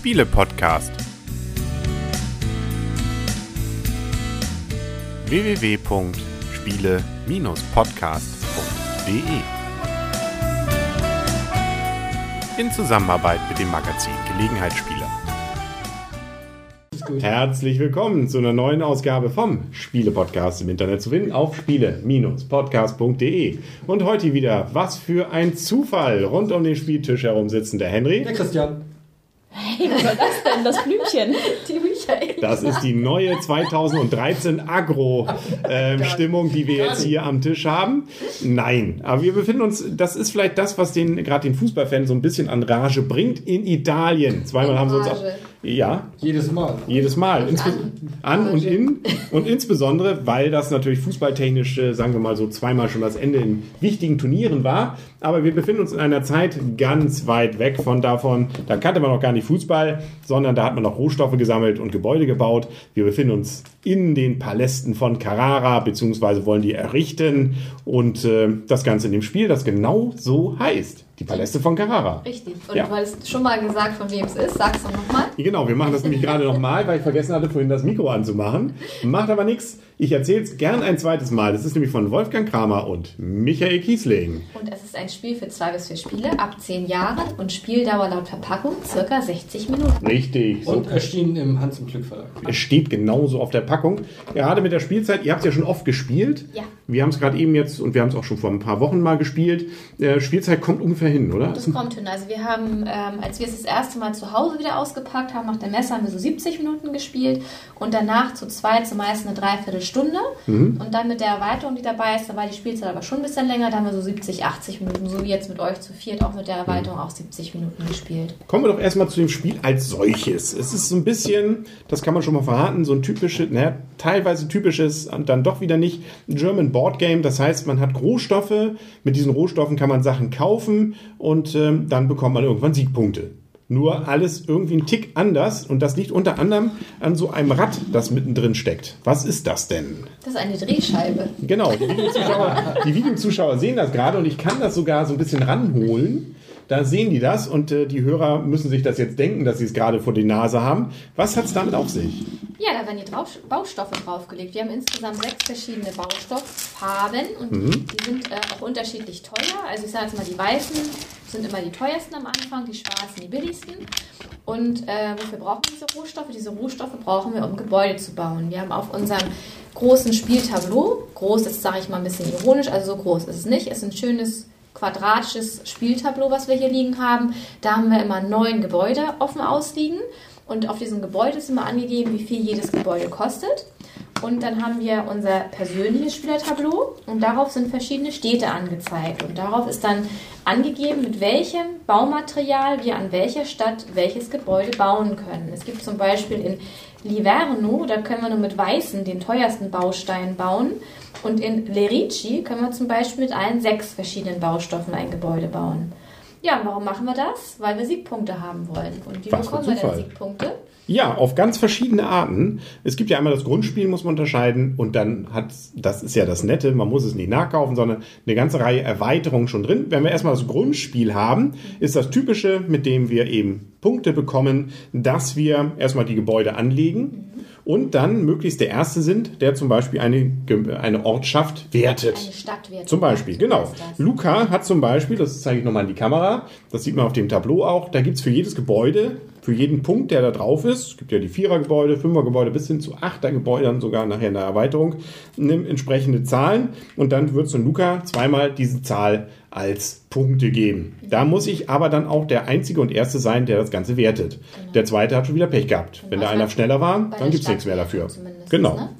Spiele-Podcast. www.spiele-podcast.de In Zusammenarbeit mit dem Magazin Gelegenheitsspieler. Herzlich willkommen zu einer neuen Ausgabe vom Spiele-Podcast im Internet zu finden auf spiele-podcast.de. Und heute wieder, was für ein Zufall. Rund um den Spieltisch herum sitzen der Henry. Der Christian. Hey, was war das denn? Das Blümchen. Die Michael. Das ist die neue 2013 Agro-Stimmung, die wir jetzt hier am Tisch haben. Nein, aber wir befinden uns, das ist vielleicht das, was den gerade den Fußballfan so ein bisschen an Rage bringt, in Italien. Zweimal haben sie uns auch. Ja, Jedes Mal. jedes Mal. Insbe an. an und in. Und insbesondere, weil das natürlich fußballtechnisch, äh, sagen wir mal so, zweimal schon das Ende in wichtigen Turnieren war. Aber wir befinden uns in einer Zeit ganz weit weg von davon. Da kannte man noch gar nicht Fußball, sondern da hat man noch Rohstoffe gesammelt und Gebäude gebaut. Wir befinden uns in den Palästen von Carrara, beziehungsweise wollen die errichten. Und äh, das Ganze in dem Spiel, das genau so heißt. Die Paläste von Carrara. Richtig. Und Ja. du hattest schon mal gesagt, von wem es ist. Sag's doch nochmal. Genau, wir machen das nämlich gerade nochmal, weil ich vergessen hatte, vorhin das Mikro anzumachen. Macht aber nichts. Ich erzähle es gern ein zweites Mal. Das ist nämlich von Wolfgang Kramer und Michael Kiesling. Und es ist ein Spiel für zwei bis vier Spiele ab zehn Jahren und Spieldauer laut Verpackung circa 60 Minuten. Richtig. So. Und erschienen im Hans im Glück Verlag. Es steht genauso auf der Packung. Gerade mit der Spielzeit, ihr habt es ja schon oft gespielt. Ja. Wir haben es gerade eben jetzt und wir haben es auch schon vor ein paar Wochen mal gespielt. Äh, Spielzeit kommt ungefähr hin, oder? Das kommt hin. Also wir haben, ähm, als wir es das erste Mal zu Hause wieder ausgepackt haben, nach der Messe haben wir so 70 Minuten gespielt und danach zu zweit zumeist eine Dreiviertelstunde. Und dann mit der Erweiterung, die dabei ist, da war die Spielzeit aber schon ein bisschen länger, da haben wir so 70, 80 Minuten, so wie jetzt mit euch zu viert, auch mit der Erweiterung auch 70 Minuten gespielt. Kommen wir doch erstmal zu dem Spiel als solches. Es ist so ein bisschen, das kann man schon mal verraten, so ein typisches, naja, teilweise typisches und dann doch wieder nicht German Board Game. Das heißt, man hat Rohstoffe, mit diesen Rohstoffen kann man Sachen kaufen und ähm, dann bekommt man irgendwann Siegpunkte. Nur alles irgendwie ein Tick anders und das liegt unter anderem an so einem Rad, das mittendrin steckt. Was ist das denn? Das ist eine Drehscheibe. Genau, die Videozuschauer, die Videozuschauer sehen das gerade und ich kann das sogar so ein bisschen ranholen. Da sehen die das und äh, die Hörer müssen sich das jetzt denken, dass sie es gerade vor die Nase haben. Was hat es damit auf sich? Ja, da werden die drauf, Baustoffe draufgelegt. Wir haben insgesamt sechs verschiedene Baustofffarben und Mhm. die sind äh, auch unterschiedlich teuer. Also ich sage jetzt mal, die weißen sind immer die teuersten am Anfang, die schwarzen die billigsten. Und äh, wofür brauchen wir diese Rohstoffe? Diese Rohstoffe brauchen wir, um Gebäude zu bauen. Wir haben auf unserem großen Spieltableau, groß ist, sage ich mal ein bisschen ironisch, also so groß ist es nicht, es ist ein schönes quadratisches Spieltableau, was wir hier liegen haben. Da haben wir immer neun Gebäude offen ausliegen. Und auf diesem Gebäude ist immer angegeben, wie viel jedes Gebäude kostet. Und dann haben wir unser persönliches Spielertableau und darauf sind verschiedene Städte angezeigt. Und darauf ist dann angegeben, mit welchem Baumaterial wir an welcher Stadt welches Gebäude bauen können. Es gibt zum Beispiel in Liverno, da können wir nur mit weißen den teuersten Baustein bauen. Und in Lerici können wir zum Beispiel mit allen sechs verschiedenen Baustoffen ein Gebäude bauen. Ja, und warum machen wir das? Weil wir Siegpunkte haben wollen. Und wie Was bekommen wir denn. Siegpunkte? Ja, auf ganz verschiedene Arten. Es gibt ja einmal das Grundspiel, muss man unterscheiden, und dann hat, das ist ja das Nette, man muss es nicht nachkaufen, sondern eine ganze Reihe Erweiterungen schon drin. Wenn wir erstmal das Grundspiel haben, ist das Typische, mit dem wir eben Punkte bekommen, dass wir erstmal die Gebäude anlegen und dann möglichst der Erste sind, der zum Beispiel eine, eine Ortschaft wertet. Eine Stadtwertung. Zum Beispiel, genau. Luca hat zum Beispiel, das zeige ich nochmal in die Kamera, das sieht man auf dem Tableau auch, da gibt es für jedes Gebäude, für jeden Punkt, der da drauf ist, es gibt ja die Vierergebäude, Fünfergebäude bis hin zu Achtergebäude, dann sogar nachher in der Erweiterung, nimmt entsprechende Zahlen und dann wird es in Luca zweimal diese Zahl als Punkte geben. Da muss ich aber dann auch der Einzige und Erste sein, der das Ganze wertet. Der Zweite hat schon wieder Pech gehabt. Wenn da einer schneller war, dann gibt es nichts mehr dafür. Zumindest, Genau. ne?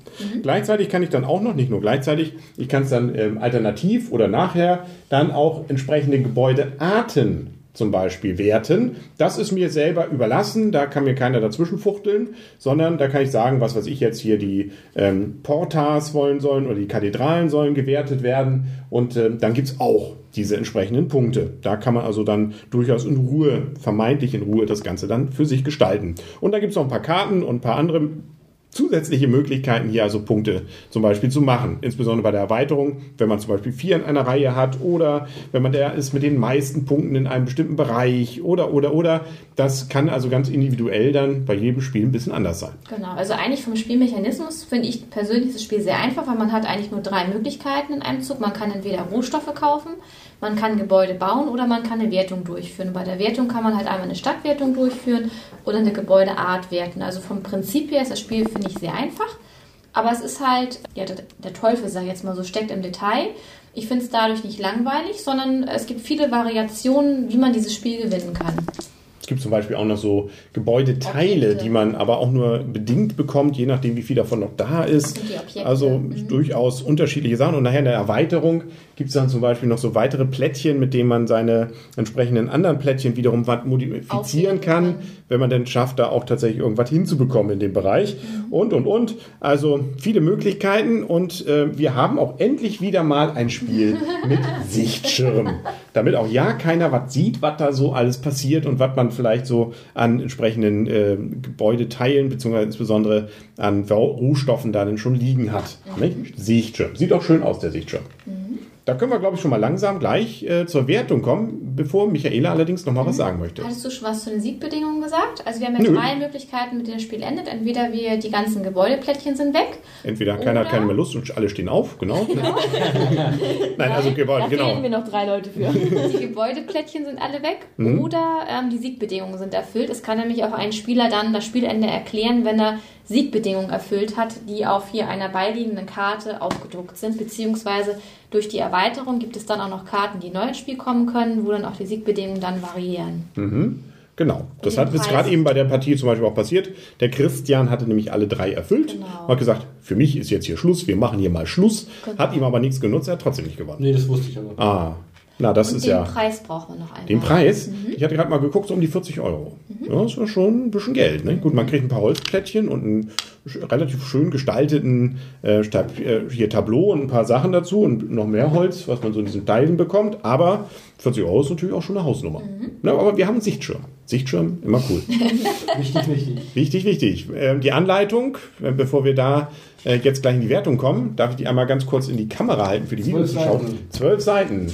Gleichzeitig kann ich dann auch noch, nicht nur gleichzeitig, ich kann es dann ähm, alternativ oder nachher dann auch entsprechende Gebäudearten zum Beispiel werten. Das ist mir selber überlassen, da kann mir keiner dazwischen fuchteln, sondern da kann ich sagen, was weiß ich jetzt hier, die ähm, Portas wollen sollen oder die Kathedralen sollen gewertet werden und ähm, dann gibt es auch diese entsprechenden Punkte. Da kann man also dann durchaus in Ruhe, vermeintlich in Ruhe, das Ganze dann für sich gestalten. Und da gibt es noch ein paar Karten und ein paar andere zusätzliche Möglichkeiten, hier also Punkte zum Beispiel zu machen. Insbesondere bei der Erweiterung, wenn man zum Beispiel vier in einer Reihe hat oder wenn man der ist mit den meisten Punkten in einem bestimmten Bereich oder, oder, oder. Das kann also ganz individuell dann bei jedem Spiel ein bisschen anders sein. Genau, also eigentlich vom Spielmechanismus finde ich persönlich das Spiel sehr einfach, weil man hat eigentlich nur drei Möglichkeiten in einem Zug. Man kann entweder Rohstoffe kaufen, man kann Gebäude bauen oder man kann eine Wertung durchführen. Bei der Wertung kann man halt einmal eine Stadtwertung durchführen oder eine Gebäudeart werten. Also vom Prinzip her ist das Spiel, finde ich, sehr einfach. Aber es ist halt, ja, der, Teufel, sag ich jetzt mal so, steckt im Detail. Ich finde es dadurch nicht langweilig, sondern es gibt viele Variationen, wie man dieses Spiel gewinnen kann. Es gibt zum Beispiel auch noch so Gebäudeteile, Objekte. die man aber auch nur bedingt bekommt, je nachdem, wie viel davon noch da ist. Also Mhm. durchaus unterschiedliche Sachen. Und nachher in der Erweiterung gibt es dann zum Beispiel noch so weitere Plättchen, mit denen man seine entsprechenden anderen Plättchen wiederum modifizieren kann. wenn man denn schafft, da auch tatsächlich irgendwas hinzubekommen in dem Bereich. Mhm. Und, und, und. Also viele Möglichkeiten. Und äh, wir haben auch endlich wieder mal ein Spiel mit Sichtschirm. Damit auch ja keiner was sieht, was da so alles passiert und was man vielleicht so an entsprechenden äh, Gebäudeteilen beziehungsweise insbesondere an Rohstoffen da denn schon liegen hat. Nicht? Sichtschirm. Sieht auch schön aus, der Sichtschirm. Da können wir, glaube ich, schon mal langsam gleich äh, zur Wertung kommen, bevor Michaela allerdings noch mal was sagen möchte. Hattest du schon was zu den Siegbedingungen gesagt? Also wir haben ja Nö. drei Möglichkeiten, mit denen das Spiel endet. Entweder wir, die ganzen Gebäudeplättchen sind weg. Entweder keiner hat keine mehr Lust und alle stehen auf, genau. Nein, also Da Gebäude, fehlen genau. mir noch drei Leute für. Die Gebäudeplättchen sind alle weg Mhm. oder ähm, die Siegbedingungen sind erfüllt. Es kann nämlich auch ein Spieler dann das Spielende erklären, wenn er Siegbedingungen erfüllt hat, die auf hier einer beiliegenden Karte aufgedruckt sind, beziehungsweise durch die Erweiterung gibt es dann auch noch Karten, die neu ins Spiel kommen können, wo dann auch die Siegbedingungen dann variieren. Genau, das hat jetzt gerade eben bei der Partie zum Beispiel auch passiert. Der Christian hatte nämlich alle drei erfüllt Genau. und hat gesagt, für mich ist jetzt hier Schluss, wir machen hier mal Schluss. Genau. Hat ihm aber nichts genutzt, er hat trotzdem nicht gewonnen. Nee, das wusste ich aber. Ah, na das Und ist den ja... Preis brauchen wir noch einmal. Den Preis? Mhm. Ich hatte gerade mal geguckt, so um die 40 Euro. Ja, das war schon ein bisschen Geld. Ne? Gut, man kriegt ein paar Holzplättchen und sch- relativ schön gestalteten äh, äh, hier Tableau und ein paar Sachen dazu und noch mehr Holz, was man so in diesen Teilen bekommt. Aber 40 Euro ist natürlich auch schon eine Hausnummer. Mhm. Ne, aber wir haben einen Sichtschirm. Sichtschirm, immer cool. Wichtig, wichtig. Wichtig, wichtig. Ähm, die Anleitung, äh, bevor wir da äh, jetzt gleich in die Wertung kommen, darf ich die einmal ganz kurz in die Kamera halten für die Videozuschauer. Seiten. Zwölf Seiten.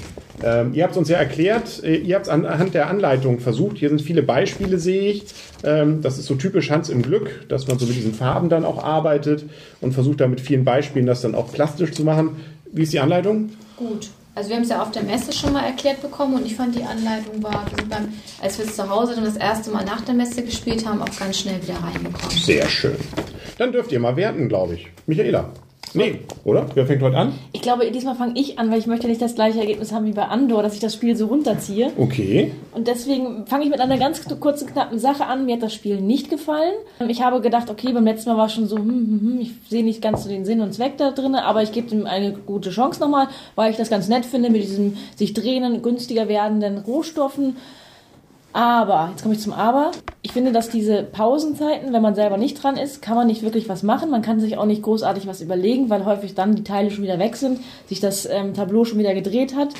Ähm, ihr habt es uns ja erklärt, äh, ihr habt es anhand der Anleitung versucht. Hier sind viele Beispiele, sehe ich. Ähm, das ist so typisch Hans im Glück, dass man so mit diesen Farben dann auch arbeitet und versucht da mit vielen Beispielen das dann auch plastisch zu machen. Wie ist die Anleitung? Gut. Also wir haben es ja auf der Messe schon mal erklärt bekommen und ich fand die Anleitung war, wir sind beim, als wir es zu Hause dann das erste Mal nach der Messe gespielt haben, auch ganz schnell wieder reingekommen. Sehr schön. Dann dürft ihr mal werten, glaube ich. Michaela. Nee, oder? Wer fängt heute an? Ich glaube, diesmal fange ich an, weil ich möchte nicht das gleiche Ergebnis haben wie bei Andor, dass ich das Spiel so runterziehe. Okay. Und deswegen fange ich mit einer ganz kurzen, knappen Sache an. Mir hat das Spiel nicht gefallen. Ich habe gedacht, okay, beim letzten Mal war es schon so, hm, hm, hm, ich sehe nicht ganz so den Sinn und Zweck da drin, aber ich gebe ihm eine gute Chance nochmal, weil ich das ganz nett finde mit diesen sich drehenden, günstiger werdenden Rohstoffen. Aber, jetzt komme ich zum Aber. Ich finde, dass diese Pausenzeiten, wenn man selber nicht dran ist, kann man nicht wirklich was machen. Man kann sich auch nicht großartig was überlegen, weil häufig dann die Teile schon wieder weg sind, sich das ähm, Tableau schon wieder gedreht hat.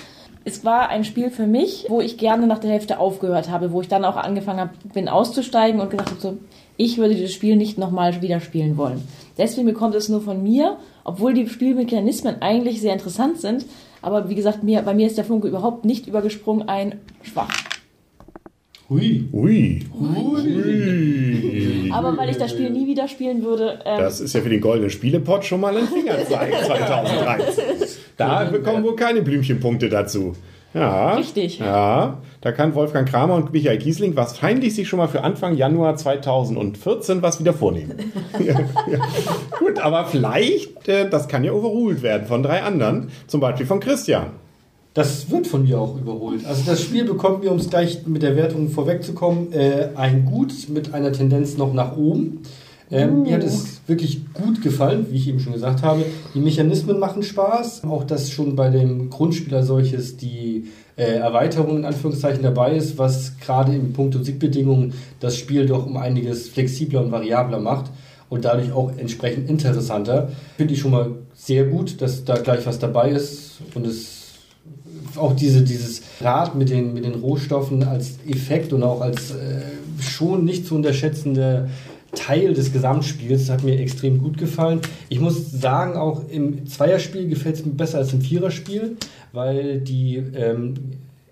Es war ein Spiel für mich, wo ich gerne nach der Hälfte aufgehört habe, wo ich dann auch angefangen habe, bin auszusteigen und gesagt habe, so, ich würde dieses Spiel nicht nochmal wieder spielen wollen. Deswegen bekommt es nur von mir, obwohl die Spielmechanismen eigentlich sehr interessant sind. Aber wie gesagt, mir, bei mir ist der Funke überhaupt nicht übergesprungen, ein schwach. Hui. Ui. Ui. Aber weil ich das Spiel nie wieder spielen würde, ähm, Das ist ja für den goldenen Spielepot schon mal ein Fingerzeig 2013. Da bekommen wohl keine Blümchenpunkte dazu. Ja. Richtig. Ja. Da kann Wolfgang Kramer und Michael Kiesling wahrscheinlich sich schon mal für Anfang Januar 2014 was wieder vornehmen. ja, ja. Gut, aber vielleicht, äh, das kann ja overruled werden von drei anderen. Zum Beispiel von Christian. Das wird von mir auch überholt. Also das Spiel bekommt mir, um es gleich mit der Wertung vorwegzukommen, äh, ein Gut mit einer Tendenz noch nach oben. Ähm, Mir hat es wirklich gut gefallen, wie ich eben schon gesagt habe. Die Mechanismen machen Spaß. Auch dass schon bei dem Grundspieler solches die äh, Erweiterung in Anführungszeichen dabei ist, was gerade im Punkto Siegbedingungen das Spiel doch um einiges flexibler und variabler macht und dadurch auch entsprechend interessanter. Finde ich schon mal sehr gut, dass da gleich was dabei ist und es auch diese, dieses Rad mit den, mit den Rohstoffen als Effekt und auch als äh, schon nicht zu unterschätzende Teil des Gesamtspiels. Das hat mir extrem gut gefallen. Ich muss sagen, auch im Zweierspiel gefällt es mir besser als im Viererspiel, weil die ähm,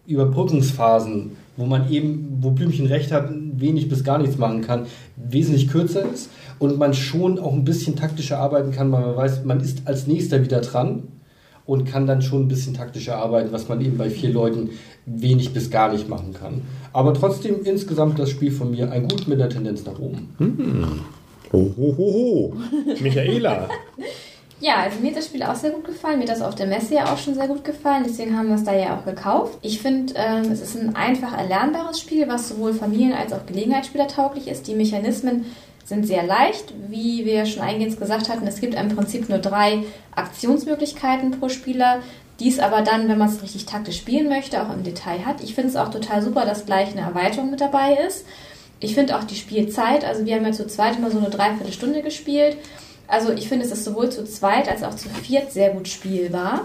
Überbrückungsphasen, wo man eben, wo Blümchen recht hat, wenig bis gar nichts machen kann, wesentlich kürzer ist und man schon auch ein bisschen taktischer arbeiten kann, weil man weiß, man ist als nächster wieder dran und kann dann schon ein bisschen taktischer arbeiten, was man eben bei vier Leuten wenig bis gar nicht machen kann. Aber trotzdem insgesamt das Spiel von mir ein gut mit der Tendenz nach oben. Hm. Ho, ho, ho, ho. Michaela. Ja, also mir hat das Spiel auch sehr gut gefallen. Mir hat das auf der Messe ja auch schon sehr gut gefallen. Deswegen haben wir es da ja auch gekauft. Ich finde, ähm, es ist ein einfach erlernbares Spiel, was sowohl Familien- als auch Gelegenheitsspieler tauglich ist. Die Mechanismen sind sehr leicht. Wie wir schon eingehend gesagt hatten, es gibt im Prinzip nur drei Aktionsmöglichkeiten pro Spieler. Dies aber dann, wenn man es richtig taktisch spielen möchte, auch im Detail hat. Ich finde es auch total super, dass gleich eine Erweiterung mit dabei ist. Ich finde auch die Spielzeit, also wir haben ja zu zweit immer so eine Dreiviertelstunde gespielt. Also ich finde, es ist sowohl zu zweit als auch zu viert sehr gut spielbar.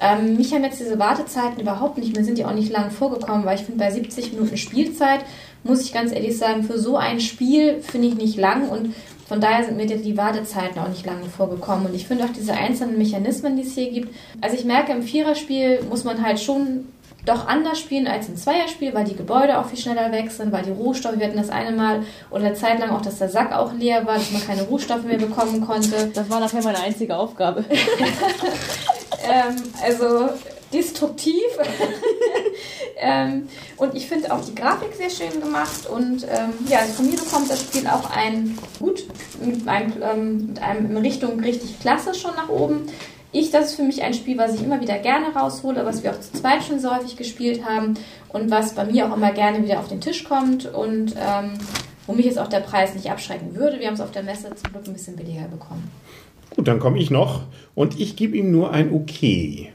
Ähm, mich haben jetzt diese Wartezeiten überhaupt nicht, mir sind die auch nicht lang vorgekommen, weil ich finde, bei 70 Minuten Spielzeit, muss ich ganz ehrlich sagen, für so ein Spiel finde ich nicht lang und von daher sind mir die Wartezeiten auch nicht lange vorgekommen. Und ich finde auch diese einzelnen Mechanismen, die es hier gibt. Also ich merke, im Viererspiel muss man halt schon doch anders spielen als im Zweierspiel, weil die Gebäude auch viel schneller wechseln, weil die Rohstoffe, wir hatten das eine Mal oder eine Zeit lang auch, dass der Sack auch leer war, dass man keine Rohstoffe mehr bekommen konnte. Das war nachher meine einzige Aufgabe. ähm, also destruktiv. ähm, und ich finde auch die Grafik sehr schön gemacht. Und ähm, ja, also von mir bekommt das Spiel auch ein gut mit einem, ähm, mit einem in Richtung richtig klasse schon nach oben. Ich, das ist für mich ein Spiel, was ich immer wieder gerne raushole, was wir auch zu zweit schon so häufig gespielt haben und was bei mir auch immer gerne wieder auf den Tisch kommt und ähm, wo mich jetzt auch der Preis nicht abschrecken würde. Wir haben es auf der Messe zum Glück ein bisschen billiger bekommen. Gut, dann komme ich noch und ich gebe ihm nur ein Okay.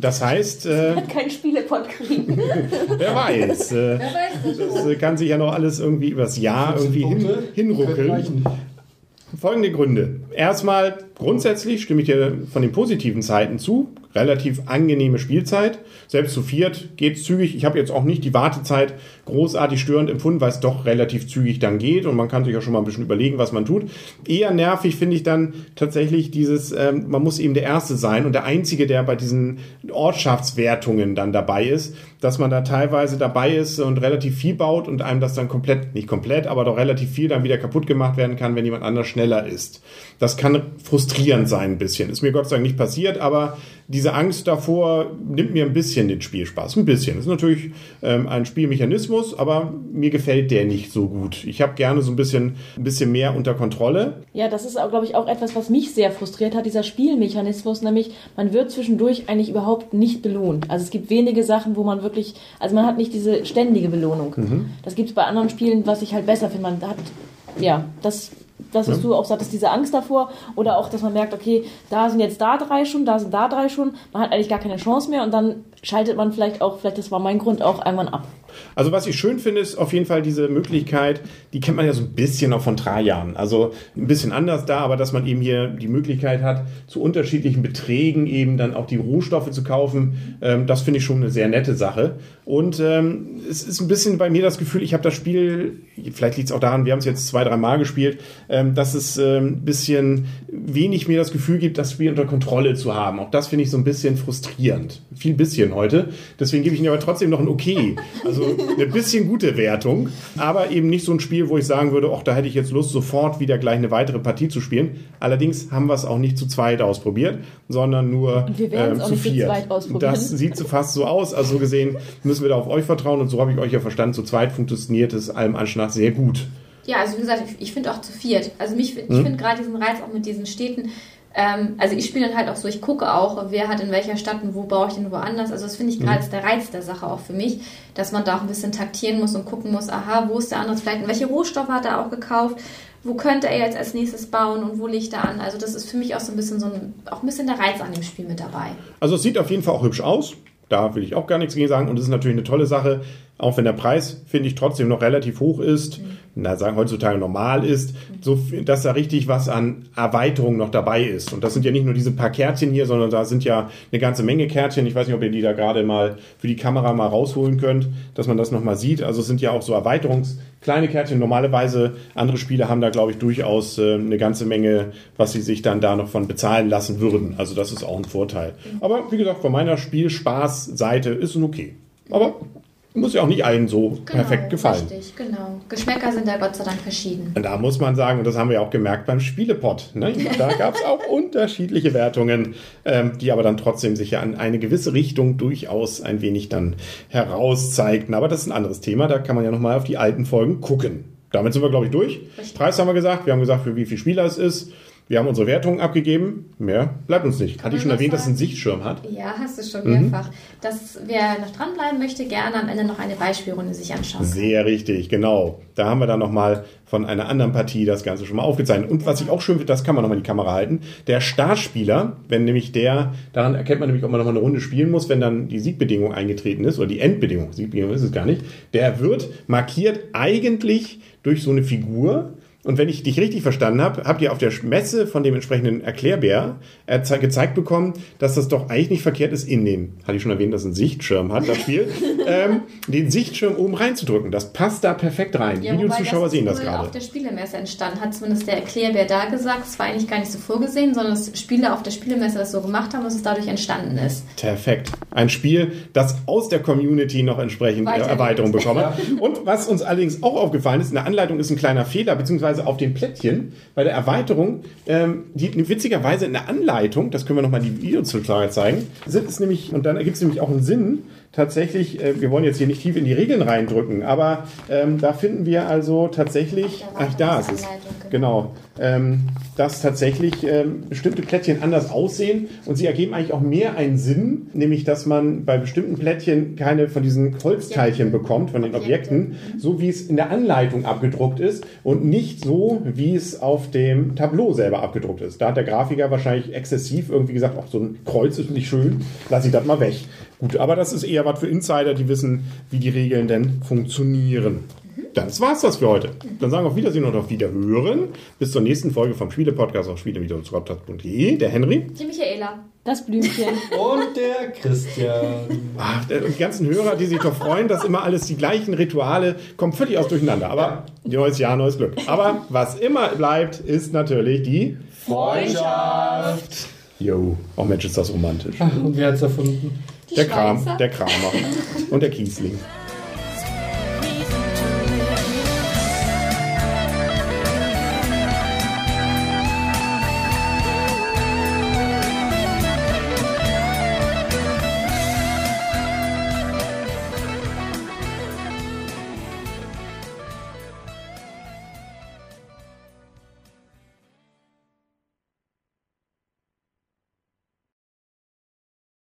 Das heißt, äh, Hat keinen Spielepot kriegen. wer weiß, äh, Wer weiß das äh, kann sich ja noch alles irgendwie übers Jahr irgendwie hin, hinruckeln. Folgende Gründe. Erstmal, grundsätzlich stimme ich dir von den positiven Seiten zu. Relativ angenehme Spielzeit. Selbst zu viert geht zügig. Ich habe jetzt auch nicht die Wartezeit großartig störend empfunden, weil es doch relativ zügig dann geht und man kann sich ja schon mal ein bisschen überlegen, was man tut. Eher nervig finde ich dann tatsächlich dieses, ähm, man muss eben der Erste sein und der Einzige, der bei diesen Ortschaftswertungen dann dabei ist, dass man da teilweise dabei ist und relativ viel baut und einem das dann komplett, nicht komplett, aber doch relativ viel dann wieder kaputt gemacht werden kann, wenn jemand anders schneller ist. Kann frustrierend sein ein bisschen. Ist mir Gott sei Dank nicht passiert, aber diese Angst davor nimmt mir ein bisschen den Spielspaß. Ein bisschen. Das ist natürlich ähm, ein Spielmechanismus, aber mir gefällt der nicht so gut. Ich habe gerne so ein bisschen, ein bisschen mehr unter Kontrolle. Ja, das ist, glaube ich, auch etwas, was mich sehr frustriert hat, dieser Spielmechanismus, nämlich man wird zwischendurch eigentlich überhaupt nicht belohnt. Also es gibt wenige Sachen, wo man wirklich, also man hat nicht diese ständige Belohnung. Das gibt es bei anderen Spielen, was ich halt besser finde. Man hat, ja, das, das, was Ja. du auch sagtest, diese Angst davor oder auch, dass man merkt, okay, da sind jetzt da drei schon, da sind da drei schon, man hat eigentlich gar keine Chance mehr und dann schaltet man vielleicht auch, vielleicht das war mein Grund, auch irgendwann ab. Also was ich schön finde, ist auf jeden Fall diese Möglichkeit, die kennt man ja so ein bisschen auch von Trajan. Also ein bisschen anders da, aber dass man eben hier die Möglichkeit hat, zu unterschiedlichen Beträgen eben dann auch die Rohstoffe zu kaufen, ähm, das finde ich schon eine sehr nette Sache. Und ähm, es ist ein bisschen bei mir das Gefühl, ich habe das Spiel, vielleicht liegt es auch daran, wir haben es jetzt zwei, drei Mal gespielt, ähm, dass es ähm, ein bisschen wenig mir das Gefühl gibt, das Spiel unter Kontrolle zu haben. Auch das finde ich so ein bisschen frustrierend. Viel bisschen heute. Deswegen gebe ich Ihnen aber trotzdem noch ein Okay. Also eine bisschen gute Wertung, aber eben nicht so ein Spiel, wo ich sagen würde, ach, da hätte ich jetzt Lust, sofort wieder gleich eine weitere Partie zu spielen. Allerdings haben wir es auch nicht zu zweit ausprobiert, sondern nur Und wir werden es ähm, auch zu nicht zu viert. zweit ausprobieren. Das sieht so fast so aus. Also so gesehen müssen wir da auf euch vertrauen und so habe ich euch ja verstanden. Zu zweit funktioniert es allem Anschein nach sehr gut. Ja, also wie gesagt, ich, ich finde auch zu viert. Also mich, ich Mhm. finde gerade diesen Reiz auch mit diesen Städten. Ähm, also ich spiele dann halt auch so, ich gucke auch, wer hat in welcher Stadt und wo baue ich denn woanders. Also das finde ich Mhm. gerade ist der Reiz der Sache auch für mich, dass man da auch ein bisschen taktieren muss und gucken muss, aha, wo ist der andere vielleicht und welche Rohstoffe hat er auch gekauft, wo könnte er jetzt als nächstes bauen und wo liegt er an. Also das ist für mich auch so ein bisschen so ein, auch ein bisschen der Reiz an dem Spiel mit dabei. Also es sieht auf jeden Fall auch hübsch aus. Da will ich auch gar nichts gegen sagen. Und es ist natürlich eine tolle Sache, auch wenn der Preis, finde ich, trotzdem noch relativ hoch ist, na, sagen heutzutage normal ist, so, dass da richtig was an Erweiterung noch dabei ist. Und das sind ja nicht nur diese paar Kärtchen hier, sondern da sind ja eine ganze Menge Kärtchen. Ich weiß nicht, ob ihr die da gerade mal für die Kamera mal rausholen könnt, dass man das nochmal sieht. Also es sind ja auch so Erweiterungs kleine Kärtchen. Normalerweise, andere Spiele haben da, glaube ich, durchaus äh, eine ganze Menge, was sie sich dann da noch von bezahlen lassen würden. Also das ist auch ein Vorteil. Aber wie gesagt, von meiner Spielspaß-Seite ist es okay. Aber muss ja auch nicht allen so Genau, perfekt gefallen. Richtig, genau. Geschmäcker sind da Gott sei Dank verschieden. Und da muss man sagen, und das haben wir auch gemerkt beim Spielepot, ne? da gab es auch unterschiedliche Wertungen, ähm, die aber dann trotzdem sich ja an eine gewisse Richtung durchaus ein wenig dann herauszeigten. Aber das ist ein anderes Thema, da kann man ja nochmal auf die alten Folgen gucken. Damit sind wir, glaube ich, durch. Richtig. Preis haben wir gesagt, wir haben gesagt, für wie viele Spieler es ist. Wir haben unsere Wertungen abgegeben. Mehr bleibt uns nicht. Hatte ich schon erwähnt, dass es einen sagen? Sichtschirm hat? Ja, hast du schon Mhm. mehrfach. Dass wer noch dranbleiben möchte, gerne am Ende noch eine Beispielrunde sich anschauen. Sehr richtig, genau. Da haben wir dann nochmal von einer anderen Partie das Ganze schon mal aufgezeichnet. Und was ich auch schön finde, das kann man nochmal in die Kamera halten. Der Startspieler, wenn nämlich der, daran erkennt man nämlich, ob man nochmal eine Runde spielen muss, wenn dann die Siegbedingung eingetreten ist, oder die Endbedingung, Siegbedingung ist es gar nicht, der wird markiert eigentlich durch so eine Figur. Und wenn ich dich richtig verstanden habe, habt ihr auf der Messe von dem entsprechenden Erklärbär erze- gezeigt bekommen, dass das doch eigentlich nicht verkehrt ist, in den, hatte ich schon erwähnt, dass es einen Sichtschirm hat, das Spiel, ähm, den Sichtschirm oben reinzudrücken. Das passt da perfekt rein. Ja, Videozuschauer sehen das gerade. auf der Spielemesse entstanden. Hat zumindest der Erklärbär da gesagt. Es war eigentlich gar nicht so vorgesehen, sondern dass Spieler auf der Spielemesse das so gemacht haben, dass es dadurch entstanden ist. Perfekt. Ein Spiel, das aus der Community noch entsprechend Weiterlebt. Erweiterung bekommen hat. Und was uns allerdings auch aufgefallen ist, in der Anleitung ist ein kleiner Fehler, beziehungsweise auf den Plättchen bei der Erweiterung, ähm, die witzigerweise in der Anleitung, das können wir nochmal die Videozuschauer zeigen, sind es nämlich, und dann ergibt es nämlich auch einen Sinn, tatsächlich, äh, wir wollen jetzt hier nicht tief in die Regeln reindrücken, aber ähm, da finden wir also tatsächlich, ach da ist es, Anleitung, genau, ähm, dass tatsächlich ähm, bestimmte Plättchen anders aussehen und sie ergeben eigentlich auch mehr einen Sinn, nämlich dass man bei bestimmten Plättchen keine von diesen Holzteilchen bekommt, von den Objekten, so wie es in der Anleitung abgedruckt ist und nicht so, wie es auf dem Tableau selber abgedruckt ist. Da hat der Grafiker wahrscheinlich exzessiv irgendwie gesagt, auch so ein Kreuz ist nicht schön, lass ich das mal weg. Gut, aber das ist eher was für Insider, die wissen, wie die Regeln denn funktionieren. Dann war's das für heute. Dann sagen wir auf Wiedersehen und auf Wiederhören. Bis zur nächsten Folge vom Spiele-Podcast auf spiele-der Henry. Die Michaela. Das Blümchen. Und der Christian. Ach, der- die ganzen Hörer, die sich doch freuen, dass immer alles die gleichen Rituale kommen völlig aus durcheinander. Aber neues Jahr, neues Glück. Aber was immer bleibt, ist natürlich die Freundschaft. Jo. Oh Mensch, ist das romantisch. Und wer hat's erfunden? Die Der Kram, Schweizer. der Kramer und der Kiesling.